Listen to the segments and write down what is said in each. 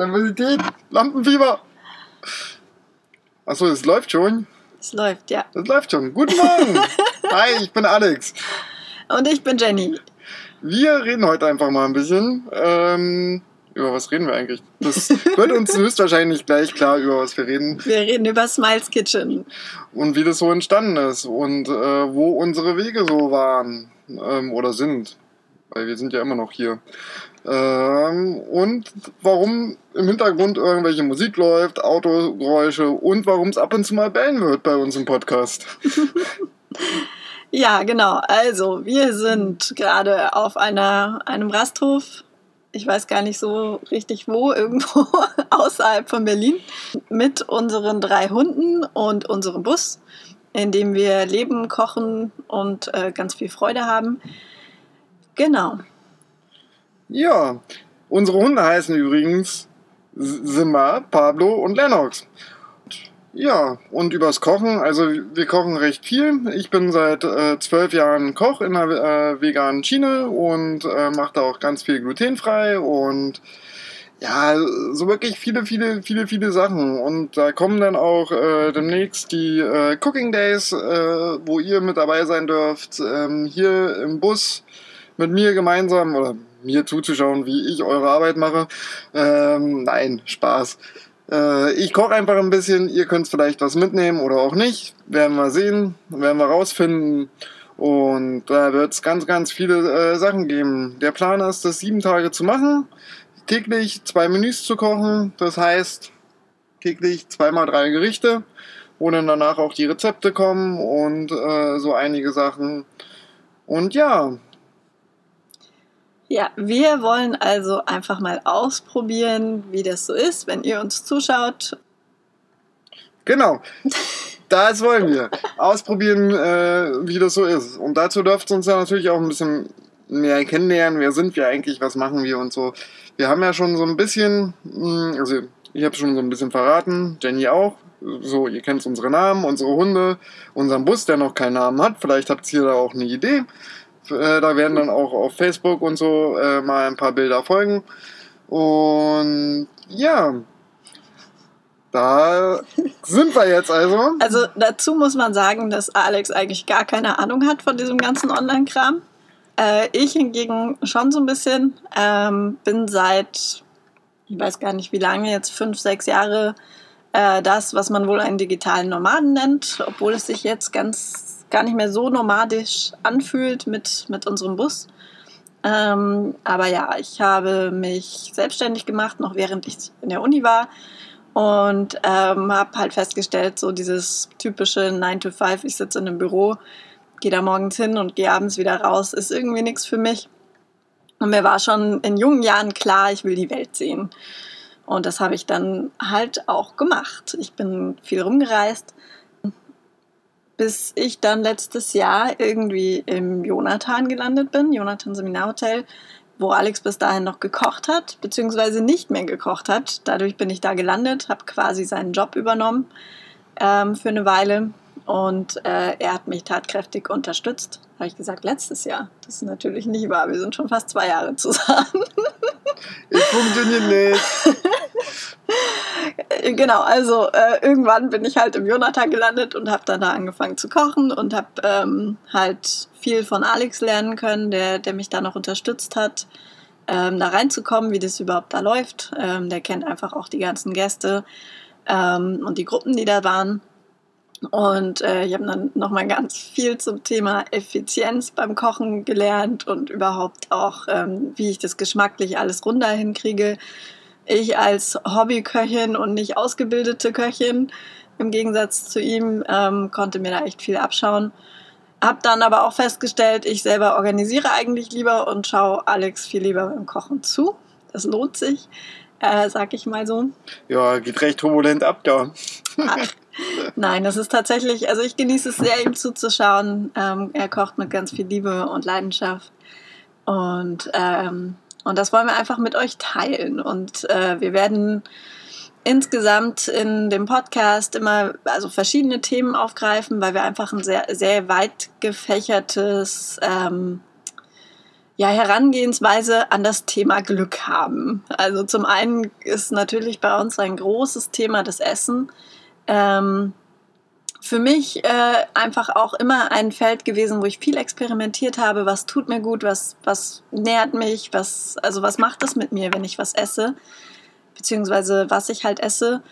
Nervosität, Lampenfieber. Achso, es läuft schon. Es läuft, ja. Es läuft schon. Guten Morgen. Hi, ich bin Alex. Und ich bin Jenny. Wir reden heute einfach mal ein bisschen. Ähm, über was reden wir eigentlich? Das wird uns höchstwahrscheinlich gleich klar, über was wir reden. Wir reden über Smiles Kitchen. Und wie das so entstanden ist und äh, wo unsere Wege so waren ähm, oder sind. Weil wir sind ja immer noch hier. Ähm, und warum im Hintergrund irgendwelche Musik läuft, Autogeräusche und warum es ab und zu mal bellen wird bei uns im Podcast. ja, genau. Also, wir sind gerade auf einer, einem Rasthof. Ich weiß gar nicht so richtig wo, irgendwo außerhalb von Berlin, mit unseren drei Hunden und unserem Bus, in dem wir leben, kochen und äh, ganz viel Freude haben. Genau. Ja, unsere Hunde heißen übrigens Simba, Pablo und Lennox. Ja, und übers Kochen, also wir kochen recht viel. Ich bin seit äh, zwölf Jahren Koch in der äh, veganen Schiene und äh, mache da auch ganz viel glutenfrei und ja, so wirklich viele, viele, viele, viele Sachen. Und da kommen dann auch äh, demnächst die äh, Cooking Days, äh, wo ihr mit dabei sein dürft, ähm, hier im Bus mit mir gemeinsam oder mir zuzuschauen, wie ich eure Arbeit mache. Ähm, nein, Spaß. Äh, ich koche einfach ein bisschen, ihr könnt vielleicht was mitnehmen oder auch nicht. Werden wir sehen, werden wir rausfinden. Und da wird es ganz, ganz viele äh, Sachen geben. Der Plan ist, das sieben Tage zu machen, täglich zwei Menüs zu kochen. Das heißt, täglich zweimal drei Gerichte, wo dann danach auch die Rezepte kommen und äh, so einige Sachen. Und ja, ja, wir wollen also einfach mal ausprobieren, wie das so ist, wenn ihr uns zuschaut. Genau. Das wollen wir. Ausprobieren, äh, wie das so ist. Und dazu dürft ihr uns ja natürlich auch ein bisschen mehr kennenlernen. Wer sind wir eigentlich? Was machen wir und so. Wir haben ja schon so ein bisschen, hm, also ich habe schon so ein bisschen verraten, Jenny auch. So, ihr kennt unsere Namen, unsere Hunde, unseren Bus, der noch keinen Namen hat. Vielleicht habt ihr da auch eine Idee. Äh, da werden dann auch auf Facebook und so äh, mal ein paar Bilder folgen. Und ja, da sind wir jetzt also. Also dazu muss man sagen, dass Alex eigentlich gar keine Ahnung hat von diesem ganzen Online-Kram. Äh, ich hingegen schon so ein bisschen. Ähm, bin seit, ich weiß gar nicht wie lange, jetzt fünf, sechs Jahre äh, das, was man wohl einen digitalen Nomaden nennt, obwohl es sich jetzt ganz gar nicht mehr so nomadisch anfühlt mit, mit unserem Bus. Ähm, aber ja, ich habe mich selbstständig gemacht, noch während ich in der Uni war. Und ähm, habe halt festgestellt, so dieses typische 9 to 5, ich sitze in einem Büro, gehe da morgens hin und gehe abends wieder raus, ist irgendwie nichts für mich. Und mir war schon in jungen Jahren klar, ich will die Welt sehen. Und das habe ich dann halt auch gemacht. Ich bin viel rumgereist, bis ich dann letztes Jahr irgendwie im Jonathan gelandet bin, Jonathan Seminarhotel, wo Alex bis dahin noch gekocht hat, beziehungsweise nicht mehr gekocht hat. Dadurch bin ich da gelandet, habe quasi seinen Job übernommen ähm, für eine Weile und äh, er hat mich tatkräftig unterstützt. Habe ich gesagt, letztes Jahr. Das ist natürlich nicht wahr. Wir sind schon fast zwei Jahre zusammen. Ich funktioniert nicht. genau, also äh, irgendwann bin ich halt im Jonathan gelandet und habe dann da angefangen zu kochen und habe ähm, halt viel von Alex lernen können, der, der mich da noch unterstützt hat, ähm, da reinzukommen, wie das überhaupt da läuft. Ähm, der kennt einfach auch die ganzen Gäste ähm, und die Gruppen, die da waren. Und äh, ich habe dann nochmal ganz viel zum Thema Effizienz beim Kochen gelernt und überhaupt auch, ähm, wie ich das geschmacklich alles runter hinkriege ich als Hobbyköchin und nicht ausgebildete Köchin im Gegensatz zu ihm ähm, konnte mir da echt viel abschauen. Hab dann aber auch festgestellt, ich selber organisiere eigentlich lieber und schaue Alex viel lieber beim Kochen zu. Das lohnt sich, äh, sag ich mal so. Ja, geht recht turbulent ab da. Ach, nein, das ist tatsächlich, also ich genieße es sehr, ihm zuzuschauen. Ähm, er kocht mit ganz viel Liebe und Leidenschaft. Und ähm, und das wollen wir einfach mit euch teilen. Und äh, wir werden insgesamt in dem Podcast immer also verschiedene Themen aufgreifen, weil wir einfach ein sehr, sehr weit gefächertes, ähm, ja, Herangehensweise an das Thema Glück haben. Also zum einen ist natürlich bei uns ein großes Thema das Essen. Ähm, für mich äh, einfach auch immer ein Feld gewesen, wo ich viel experimentiert habe, was tut mir gut, was, was nährt mich, was, also was macht das mit mir, wenn ich was esse, beziehungsweise was ich halt esse,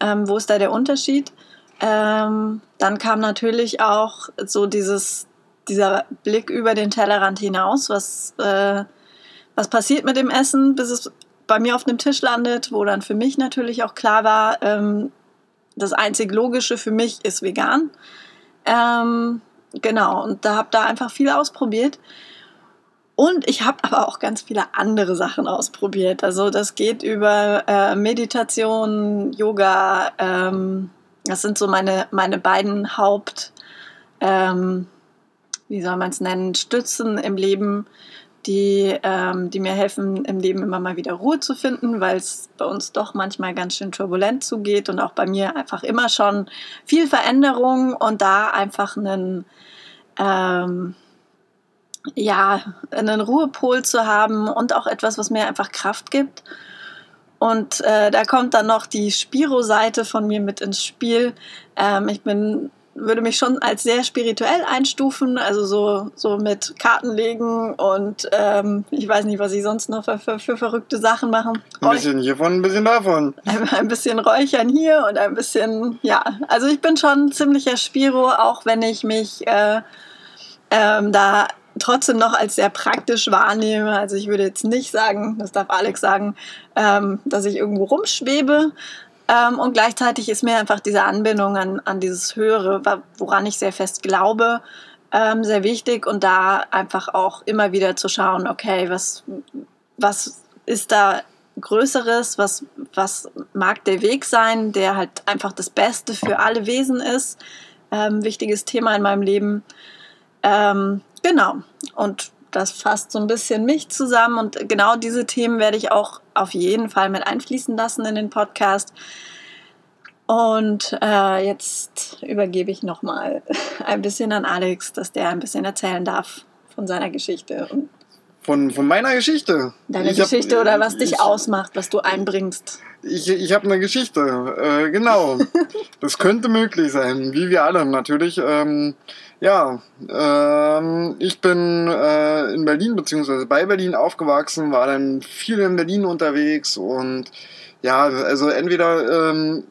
ähm, wo ist da der Unterschied? Ähm, dann kam natürlich auch so dieses, dieser Blick über den Tellerrand hinaus, was, äh, was passiert mit dem Essen, bis es bei mir auf dem Tisch landet, wo dann für mich natürlich auch klar war, ähm, das einzig Logische für mich ist vegan. Ähm, genau, und da habe da einfach viel ausprobiert. Und ich habe aber auch ganz viele andere Sachen ausprobiert. Also das geht über äh, Meditation, Yoga. Ähm, das sind so meine, meine beiden Haupt, ähm, wie soll man es nennen, Stützen im Leben, die, ähm, die mir helfen, im Leben immer mal wieder Ruhe zu finden, weil es bei uns doch manchmal ganz schön turbulent zugeht und auch bei mir einfach immer schon viel Veränderung und da einfach einen, ähm, ja, einen Ruhepol zu haben und auch etwas, was mir einfach Kraft gibt. Und äh, da kommt dann noch die Spiro-Seite von mir mit ins Spiel. Ähm, ich bin würde mich schon als sehr spirituell einstufen, also so, so mit Kartenlegen und ähm, ich weiß nicht, was ich sonst noch für, für, für verrückte Sachen machen. Ein bisschen hiervon, ein bisschen davon. Ein, ein, bisschen Räuchern hier und ein bisschen, ja, also ich bin schon ein ziemlicher Spiro, auch wenn ich mich äh, ähm, da trotzdem noch als sehr praktisch wahrnehme. Also ich würde jetzt nicht sagen, das darf Alex sagen, ähm, dass ich irgendwo rumschwebe, ähm, und gleichzeitig ist mir einfach diese Anbindung an, an dieses Höhere, woran ich sehr fest glaube, ähm, sehr wichtig und da einfach auch immer wieder zu schauen, okay, was, was ist da Größeres, was, was mag der Weg sein, der halt einfach das Beste für alle Wesen ist. Ähm, wichtiges Thema in meinem Leben. Ähm, genau. Und das fasst so ein bisschen mich zusammen und genau diese Themen werde ich auch auf jeden Fall mit einfließen lassen in den Podcast. Und äh, jetzt übergebe ich nochmal ein bisschen an Alex, dass der ein bisschen erzählen darf von seiner Geschichte. Von, von meiner Geschichte? Deine ich Geschichte hab, oder was dich ich, ausmacht, was du einbringst. Ich, ich habe eine Geschichte, äh, genau. das könnte möglich sein, wie wir alle natürlich. Ähm, ja, ähm, ich bin äh, in Berlin beziehungsweise bei Berlin aufgewachsen, war dann viel in Berlin unterwegs und ja, also entweder ähm,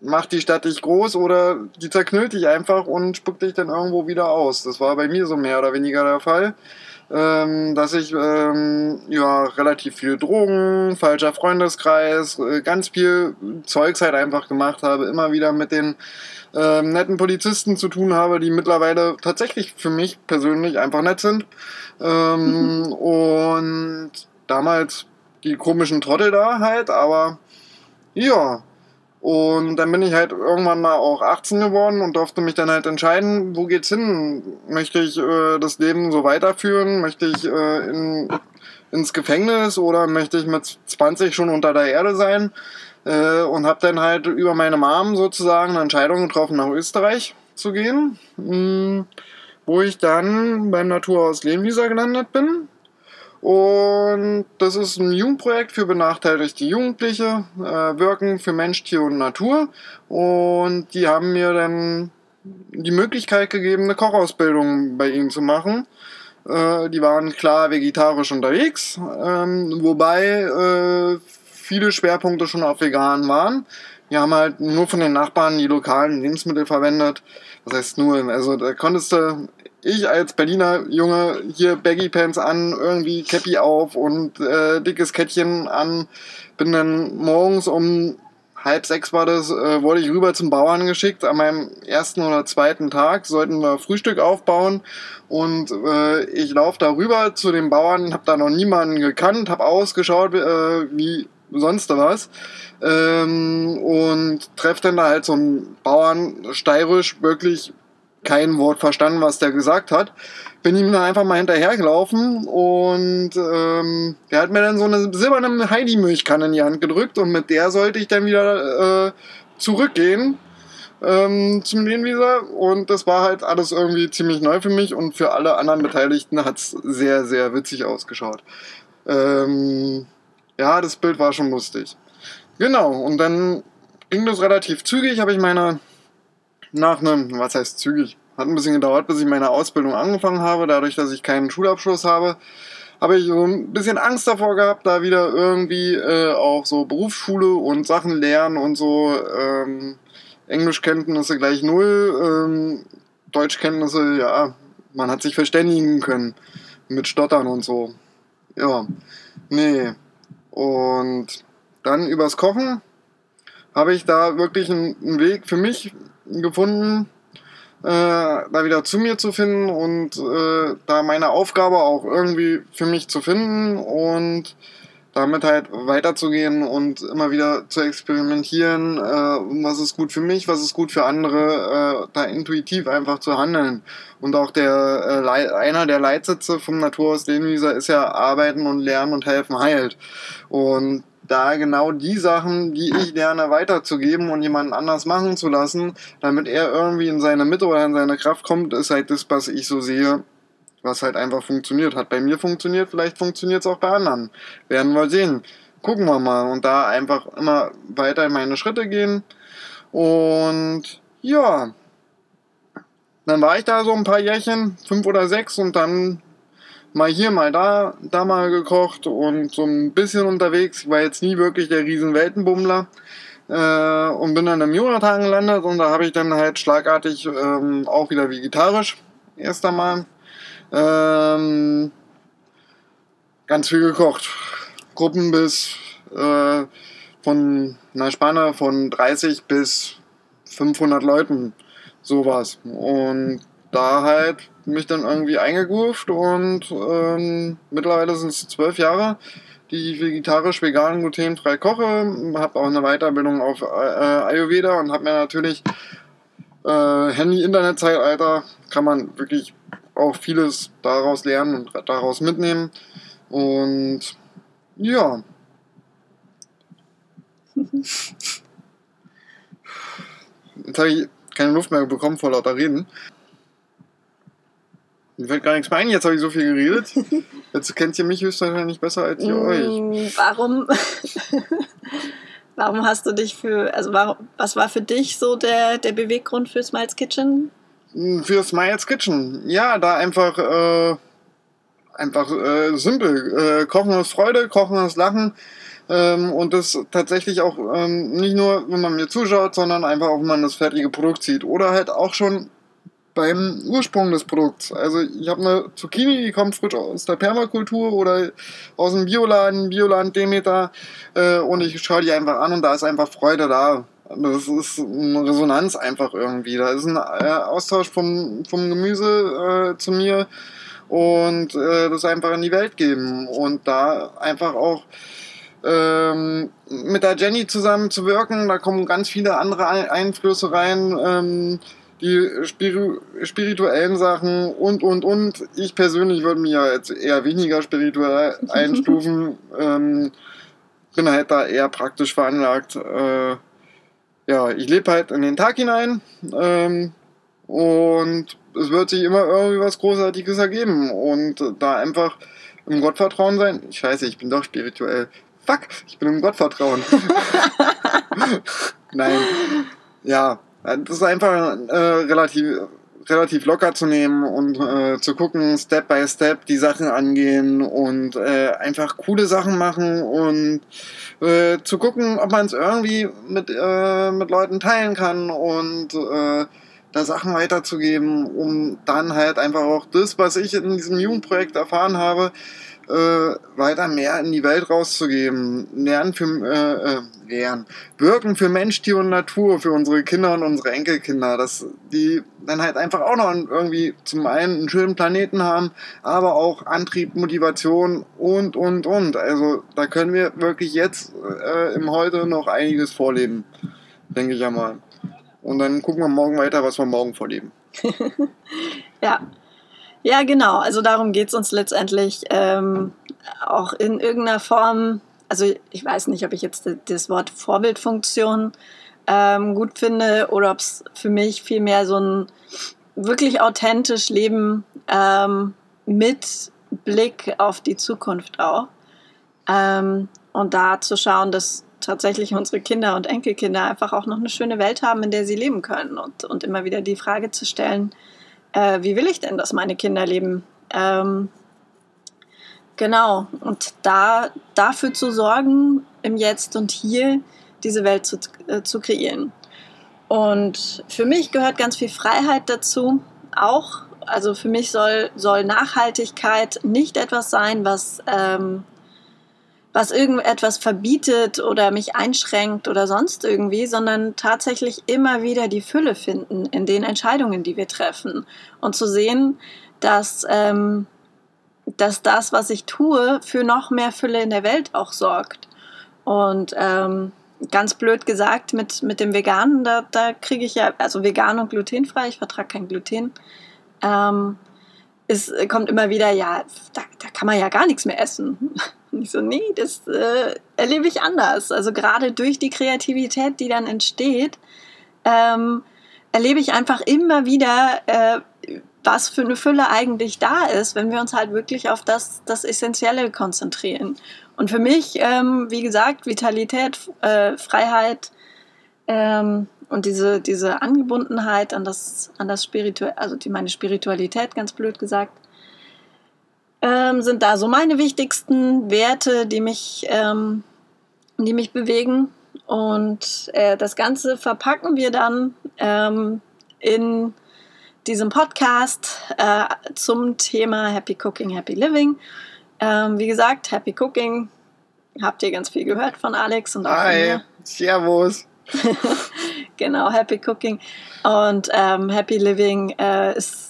macht die Stadt dich groß oder die zerknüllt dich einfach und spuckt dich dann irgendwo wieder aus. Das war bei mir so mehr oder weniger der Fall ähm, dass ich ähm, ja relativ viel Drogen, falscher Freundeskreis, äh, ganz viel Zeugs halt einfach gemacht habe, immer wieder mit den ähm, netten Polizisten zu tun habe, die mittlerweile tatsächlich für mich persönlich einfach nett sind. Ähm, mhm. Und damals die komischen Trottel da halt, aber ja, und dann bin ich halt irgendwann mal auch 18 geworden und durfte mich dann halt entscheiden, wo geht's hin? Möchte ich äh, das Leben so weiterführen? Möchte ich äh, in, ins Gefängnis oder möchte ich mit 20 schon unter der Erde sein? Äh, und habe dann halt über meine Mom sozusagen eine Entscheidung getroffen, nach Österreich zu gehen, mh, hm, wo ich dann beim Naturhaus Lehnwieser gelandet bin und das ist ein Jugendprojekt für benachteiligte Jugendliche, äh, wirken für Mensch, Tier und Natur. Und die haben mir dann die Möglichkeit gegeben, eine Kochausbildung bei ihnen zu machen. Äh, die waren klar vegetarisch unterwegs, ähm, wobei äh, viele Schwerpunkte schon auf vegan waren. Die haben halt nur von den Nachbarn die lokalen Lebensmittel verwendet. Das heißt nur, also da konntest du ich als Berliner Junge hier Baggy Pants an, irgendwie Cappy auf und äh, dickes Kettchen an, bin dann morgens um halb sechs war das, äh, wurde ich rüber zum Bauern geschickt. An meinem ersten oder zweiten Tag sollten wir Frühstück aufbauen und äh, ich laufe da rüber zu den Bauern, habe da noch niemanden gekannt, habe ausgeschaut äh, wie sonst was ähm, und treffe dann da halt so einen Bauern steirisch wirklich kein Wort verstanden, was der gesagt hat. Bin ihm dann einfach mal hinterhergelaufen und ähm, er hat mir dann so eine silberne Heidi-Milchkanne in die Hand gedrückt und mit der sollte ich dann wieder äh, zurückgehen. ähm, zum Lehnwieser und das war halt alles irgendwie ziemlich neu für mich und für alle anderen Beteiligten hat es sehr, sehr witzig ausgeschaut. Ähm, ja, das Bild war schon lustig. Genau, und dann ging das relativ zügig, habe ich meine, nach einem, was heißt zügig, hat ein bisschen gedauert, bis ich meine Ausbildung angefangen habe, dadurch, dass ich keinen Schulabschluss habe habe ich so ein bisschen Angst davor gehabt, da wieder irgendwie äh, auch so Berufsschule und Sachen lernen und so. Ähm, Englischkenntnisse gleich null, ähm, Deutschkenntnisse, ja, man hat sich verständigen können mit Stottern und so. Ja, nee. Und dann übers Kochen habe ich da wirklich einen, Weg für mich gefunden, äh, da wieder zu mir zu finden und äh, da meine Aufgabe auch irgendwie für mich zu finden. Und damit halt weiterzugehen und immer wieder zu experimentieren, äh, was ist gut für mich, was ist gut für andere, äh, da intuitiv einfach zu handeln. Und auch der äh, einer der Leitsitze vom Naturhaus Lehnwieser ist ja Arbeiten und Lernen und Helfen heilt. Und da genau die Sachen, die ich lerne, weiterzugeben und jemanden anders machen zu lassen, damit er irgendwie in seine Mitte oder in seine Kraft kommt, ist halt das, was ich so sehe, was halt einfach funktioniert. Hat bei mir funktioniert, vielleicht funktioniert es auch bei anderen. Werden wir sehen. Gucken wir mal. Und da einfach immer weiter in meine Schritte gehen. Und ja, dann war ich da so ein paar Jährchen, fünf oder sechs, und dann mal hier, mal da, da mal gekocht und so ein bisschen unterwegs. Ich war jetzt nie wirklich der riesen Weltenbummler äh, und bin dann im Jonathan gelandet und da habe ich dann halt schlagartig ähm, auch wieder vegetarisch erst einmal ähm, ganz viel gekocht. Gruppen bis äh, von einer Spanne von 30 bis 500 Leuten, sowas. Und da halt mich dann irgendwie eingegroovt und ähm, mittlerweile sind es zwölf Jahre, die ich vegetarisch, vegan, glutenfrei koche. Habe auch eine Weiterbildung auf äh, Ayurveda und habe mir natürlich äh, Handy-Internet-Zeitalter kann man wirklich auch vieles daraus lernen und daraus mitnehmen. Und ja. Jetzt habe ich keine Luft mehr bekommen vor lauter Reden. Mir fällt gar nichts mehr ein, jetzt habe ich so viel geredet. Jetzt kennt ihr mich höchstwahrscheinlich besser als ihr euch. Mm, warum, warum hast du dich für, also warum, was war für dich so der, der Beweggrund für Smiles Kitchen? Für Smiles Kitchen. Ja, da einfach, äh, einfach äh, simpel. Äh, Kochen ist Freude, Kochen ist Lachen. Ähm, und das tatsächlich auch ähm, nicht nur, wenn man mir zuschaut, sondern einfach auch, wenn man das fertige Produkt sieht. Oder halt auch schon beim Ursprung des Produkts. Also ich habe eine Zucchini, die kommt frisch aus der Permakultur oder aus dem Bioladen, Bioland Demeter äh, und ich schaue die einfach an und da ist einfach Freude da. Das ist eine Resonanz einfach irgendwie. Da ist ein äh, Austausch vom, vom Gemüse äh, zu mir und äh, das einfach in die Welt geben und da einfach auch ähm, mit der Jenny zusammen zu wirken. Da kommen ganz viele andere Einflüsse rein, ähm, die Spiritu spirituellen Sachen und, und, und. Ich persönlich würde mich ja jetzt eher weniger spirituell einstufen. ähm, bin halt da eher praktisch veranlagt. Äh, ja, ich lebe halt in den Tag hinein ähm, und es wird sich immer irgendwie was Großartiges ergeben und da einfach im Gottvertrauen sein. Scheiße, ich bin doch spirituell. Fuck, ich bin im Gottvertrauen. Nein, ja, das ist einfach äh, relativ relativ locker zu nehmen und äh, zu gucken, Step by Step die Sachen angehen und äh, einfach coole Sachen machen und äh, zu gucken, ob man es irgendwie mit, äh, mit Leuten teilen kann und äh, da Sachen weiterzugeben, um dann halt einfach auch das, was ich in diesem Jugendprojekt erfahren habe, äh, weiter mehr in die Welt rauszugeben. Lernen für, äh, äh, lernen. Wirken für Mensch, Tier und Natur, für unsere Kinder und unsere Enkelkinder, dass die dann halt einfach auch noch irgendwie zum einen einen schönen Planeten haben, aber auch Antrieb, Motivation und, und, und. Also da können wir wirklich jetzt äh, im Heute noch einiges vorleben, denke ich ja mal. Und dann gucken wir morgen weiter, was wir morgen vorleben. ja, ja, genau. Also darum geht es uns letztendlich ähm, auch in irgendeiner Form. Also ich weiß nicht, ob ich jetzt das Wort Vorbildfunktion ähm, gut finde oder ob es für mich vielmehr so ein wirklich authentisch Leben ähm, mit Blick auf die Zukunft auch. Ähm, und da zu schauen, dass tatsächlich unsere Kinder und Enkelkinder einfach auch noch eine schöne Welt haben, in der sie leben können. Und, und immer wieder die Frage zu stellen, äh, wie will ich denn, dass meine Kinder leben? Ähm, genau. Und da dafür zu sorgen, im Jetzt und Hier diese Welt zu, äh, zu kreieren. Und für mich gehört ganz viel Freiheit dazu, auch. Also für mich soll, soll Nachhaltigkeit nicht etwas sein, was ähm, was irgendetwas verbietet oder mich einschränkt oder sonst irgendwie, sondern tatsächlich immer wieder die Fülle finden in den Entscheidungen, die wir treffen. Und zu sehen, dass, ähm, dass das, was ich tue, für noch mehr Fülle in der Welt auch sorgt. Und ähm, ganz blöd gesagt, mit, mit dem Veganen, da, da kriege ich ja, also vegan und glutenfrei, ich vertrage kein Gluten. Ähm, es kommt immer wieder, ja, da, da kann man ja gar nichts mehr essen. Und ich so, nee, das äh, erlebe ich anders. Also gerade durch die Kreativität, die dann entsteht, ähm, erlebe ich einfach immer wieder, äh, was für eine Fülle eigentlich da ist, wenn wir uns halt wirklich auf das, das Essentielle konzentrieren. Und für mich, ähm, wie gesagt, Vitalität, äh, Freiheit ähm, und diese, diese Angebundenheit an das, an das Spirituelle, also die, meine Spiritualität, ganz blöd gesagt, ähm, sind da so meine wichtigsten Werte, die mich, ähm, die mich bewegen. Und äh, das Ganze verpacken wir dann ähm, in diesem Podcast äh, zum Thema Happy Cooking, Happy Living. Ähm, wie gesagt, Happy Cooking habt ihr ganz viel gehört von Alex und auch Hi, von mir. Servus. genau, Happy Cooking und ähm, Happy Living äh, ist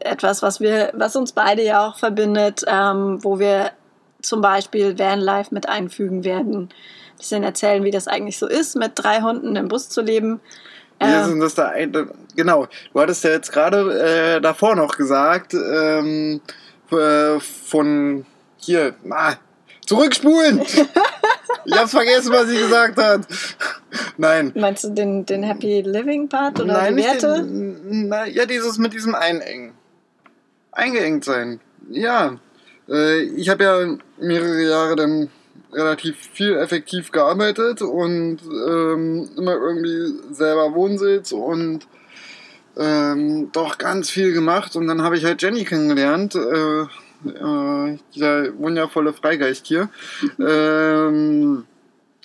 etwas, was wir, was uns beide ja auch verbindet, ähm, wo wir zum Beispiel Vanlife mit einfügen werden. Ein bisschen erzählen, wie das eigentlich so ist, mit drei Hunden im Bus zu leben. Wir sind das da ein, genau, du hattest ja jetzt gerade äh, davor noch gesagt, ähm, äh, von hier, ah, zurückspulen! ich hab's vergessen, was sie gesagt hat. Nein. Meinst du den, den Happy Living Part oder Nein, die Werte? Den, na, ja, dieses mit diesem Einengen eingeengt sein. Ja, äh, ich habe ja mehrere Jahre dann relativ viel effektiv gearbeitet und ähm, immer irgendwie selber Wohnsitz und ähm, doch ganz viel gemacht. Und dann habe ich halt Jenny kennengelernt. Äh, äh, dieser wundervolle Freigeist hier. ähm,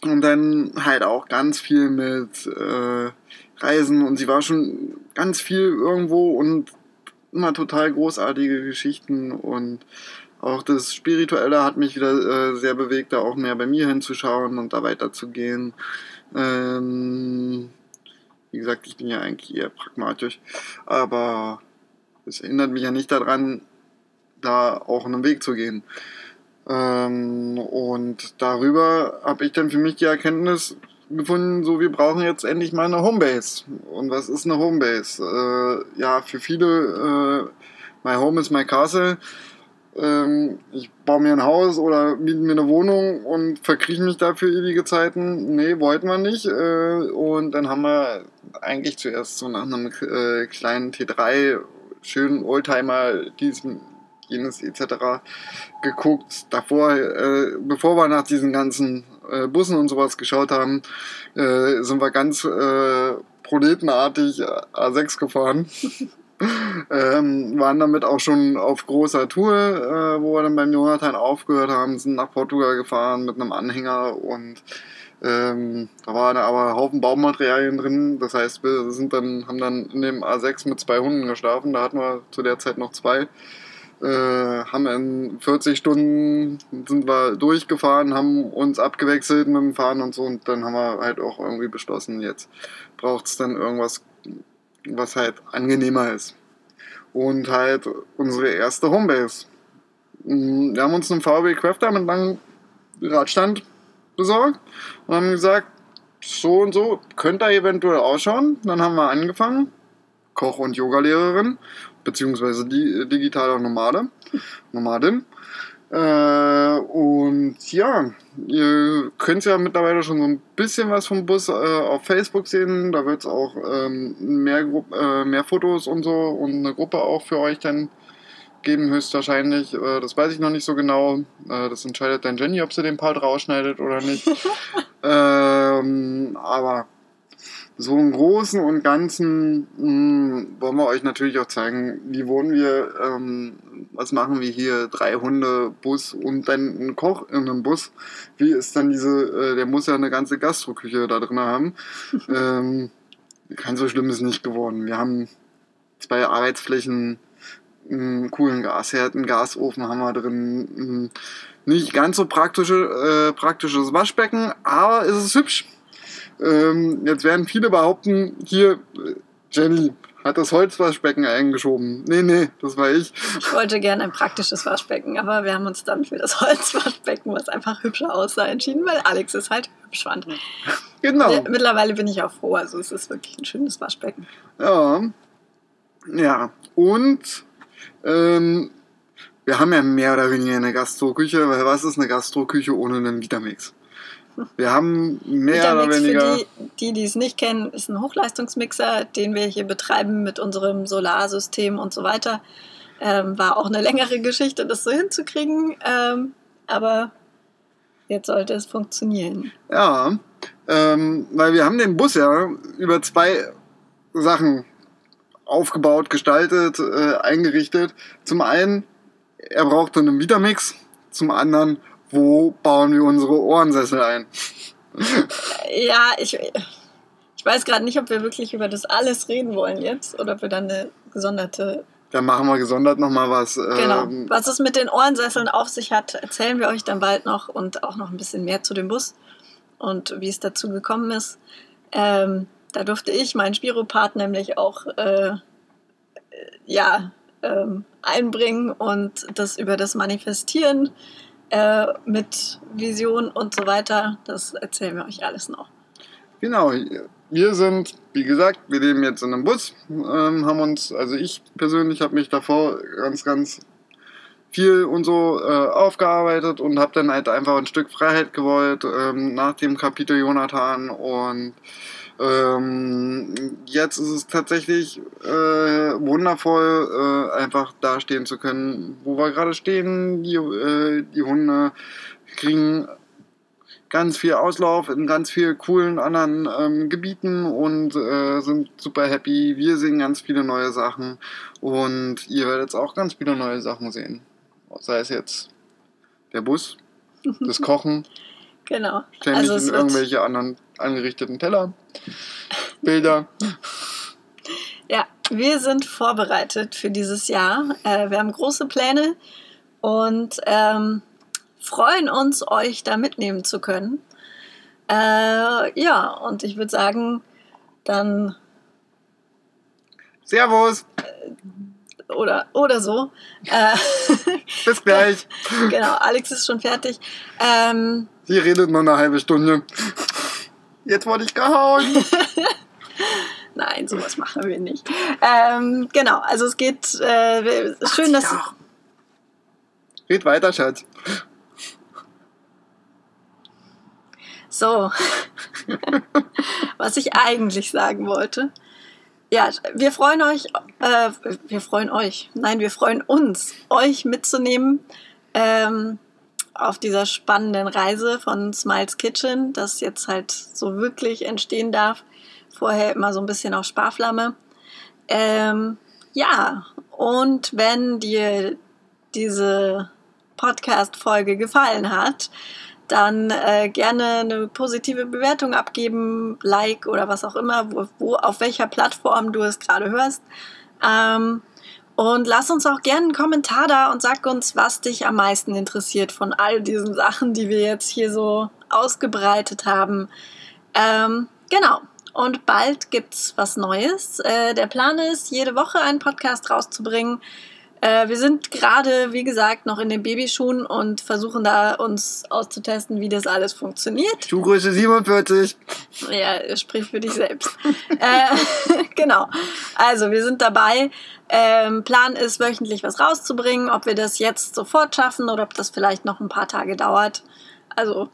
und dann halt auch ganz viel mit äh, Reisen und sie war schon ganz viel irgendwo und immer total großartige Geschichten und auch das Spirituelle hat mich wieder äh, sehr bewegt, da auch mehr bei mir hinzuschauen und da weiterzugehen. Ähm, wie gesagt, ich bin ja eigentlich eher pragmatisch, aber es hindert mich ja nicht daran, da auch einen Weg zu gehen. Ähm, und darüber habe ich dann für mich die Erkenntnis gefunden, so wir brauchen jetzt endlich mal eine Homebase. Und was ist eine Homebase? Äh, ja, für viele, äh, my home is my castle. Ähm, ich baue mir ein Haus oder miete mir eine Wohnung und verkrieche mich da für ewige Zeiten. Nee, wollten wir nicht. Äh, und dann haben wir eigentlich zuerst so nach einem äh, kleinen T3 schönen Oldtimer, diesen jenes etc. geguckt. Davor, äh, bevor wir nach diesen ganzen äh, Bussen und sowas geschaut haben, äh, sind wir ganz äh, proletenartig A6 gefahren. ähm, waren damit auch schon auf großer Tour, äh, wo wir dann beim Jonathan aufgehört haben, sind nach Portugal gefahren mit einem Anhänger und ähm, da waren aber ein Haufen Baumaterialien drin. Das heißt, wir sind dann, haben dann in dem A6 mit zwei Hunden geschlafen. Da hatten wir zu der Zeit noch zwei. Äh, haben in 40 Stunden sind wir durchgefahren, haben uns abgewechselt mit dem Fahren und so und dann haben wir halt auch irgendwie beschlossen, jetzt braucht es dann irgendwas, was halt angenehmer ist. Und halt unsere erste Homebase. Mm, wir haben uns einen VW Crafter mit langem Radstand besorgt und haben gesagt, so und so könnte er eventuell ausschauen. Dann haben wir angefangen, Koch- und Yogalehrerin beziehungsweise die, digitaler Nomade, Nomadin. Äh, und ja, ihr könnt ja mittlerweile schon so ein bisschen was vom Bus äh, auf Facebook sehen. Da wird es auch ähm, mehr, äh, mehr Fotos und so und eine Gruppe auch für euch dann geben, höchstwahrscheinlich. Äh, das weiß ich noch nicht so genau. Äh, das entscheidet dann Jenny, ob sie den Part rausschneidet oder nicht. ähm, aber so im Großen und Ganzen mh, hm, wollen wir euch natürlich auch zeigen, wie wohnen wir, ähm, was machen wir hier, drei Hunde, Bus und dann ein Koch in einem Bus. Wie ist dann diese, äh, der muss ja eine ganze Gastroküche da drin haben. ähm, kein so schlimm ist nicht geworden. Wir haben zwei Arbeitsflächen, einen coolen Gasherd, einen Gasofen haben wir drin. Nicht ganz so praktische, äh, praktisches Waschbecken, aber es ist hübsch. Ähm, jetzt werden viele behaupten, hier, Jenny hat das Holzwaschbecken eingeschoben. Nee, nee, das war ich. Ich wollte gerne ein praktisches Waschbecken, aber wir haben uns dann für das Holzwaschbecken, was einfach hübscher aussah, entschieden, weil Alex es halt hübsch fand. Genau. Mittlerweile bin ich auch froh, also es ist wirklich ein schönes Waschbecken. Ja. Ja, und ähm, wir haben ja mehr oder weniger eine Gastroküche, weil was ist eine Gastroküche ohne einen Vitamix? Wir haben mehr Vitamix, oder weniger. Für die, die es nicht kennen, ist ein Hochleistungsmixer, den wir hier betreiben mit unserem Solarsystem und so weiter. Ähm, war auch eine längere Geschichte, das so hinzukriegen, ähm, aber jetzt sollte es funktionieren. Ja, ähm, weil wir haben den Bus ja über zwei Sachen aufgebaut, gestaltet, äh, eingerichtet. Zum einen, er brauchte einen Vitamix, zum anderen wo bauen wir unsere Ohrensessel ein? ja, ich, ich weiß gerade nicht, ob wir wirklich über das alles reden wollen jetzt oder ob wir dann eine gesonderte. Dann machen wir gesondert nochmal was. Genau. Ähm, was es mit den Ohrensesseln auf sich hat, erzählen wir euch dann bald noch und auch noch ein bisschen mehr zu dem Bus und wie es dazu gekommen ist. Ähm, da durfte ich meinen Spiropart nämlich auch äh, ja, ähm, einbringen und das über das Manifestieren äh, mit Vision und so weiter. Das erzählen wir euch alles noch. Genau, wir sind, wie gesagt, wir leben jetzt in einem Bus, ähm, haben uns, also ich persönlich habe mich davor ganz, ganz viel und so äh, aufgearbeitet und habe dann halt einfach ein Stück Freiheit gewollt ähm, nach dem Kapitel Jonathan und ähm, jetzt ist es tatsächlich äh, wundervoll, äh, einfach dastehen zu können, wo wir gerade stehen. Die, äh, die Hunde kriegen ganz viel Auslauf in ganz vielen coolen anderen ähm, Gebieten und äh, sind super happy. Wir sehen ganz viele neue Sachen und ihr werdet auch ganz viele neue Sachen sehen. Sei es jetzt der Bus, das Kochen. Genau. Ständig also in irgendwelche anderen angerichteten Teller. Bilder. Ja, wir sind vorbereitet für dieses Jahr. Äh, wir haben große Pläne und ähm, freuen uns, euch da mitnehmen zu können. Äh, ja, und ich würde sagen, dann. Servus! Oder, oder so. Äh, Bis gleich. genau, Alex ist schon fertig. Ähm, Sie redet noch eine halbe Stunde. Jetzt wurde ich gehauen. Nein, sowas machen wir nicht. Ähm, genau, also es geht äh, schön, dass. Doch. Red weiter, Schatz. So, was ich eigentlich sagen wollte. Ja, wir freuen euch, äh, wir freuen euch, nein, wir freuen uns, euch mitzunehmen ähm, auf dieser spannenden Reise von Smiles Kitchen, das jetzt halt so wirklich entstehen darf. Vorher immer so ein bisschen auf Sparflamme. Ähm, ja, und wenn dir diese Podcast-Folge gefallen hat, dann äh, gerne eine positive Bewertung abgeben, Like oder was auch immer, wo, wo auf welcher Plattform du es gerade hörst. Ähm, und lass uns auch gerne einen Kommentar da und sag uns, was dich am meisten interessiert von all diesen Sachen, die wir jetzt hier so ausgebreitet haben. Ähm, genau. Und bald gibt's was Neues. Äh, der Plan ist, jede Woche einen Podcast rauszubringen. Äh, wir sind gerade, wie gesagt, noch in den Babyschuhen und versuchen da uns auszutesten, wie das alles funktioniert. Schuhgröße 47. Ja, sprich für dich selbst. äh, genau. Also, wir sind dabei. Ähm, Plan ist, wöchentlich was rauszubringen. Ob wir das jetzt sofort schaffen oder ob das vielleicht noch ein paar Tage dauert. Also,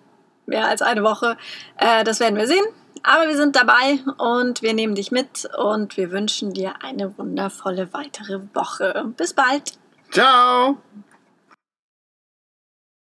mehr als eine Woche. Äh, das werden wir sehen. Aber wir sind dabei und wir nehmen dich mit und wir wünschen dir eine wundervolle weitere Woche. Bis bald. Ciao.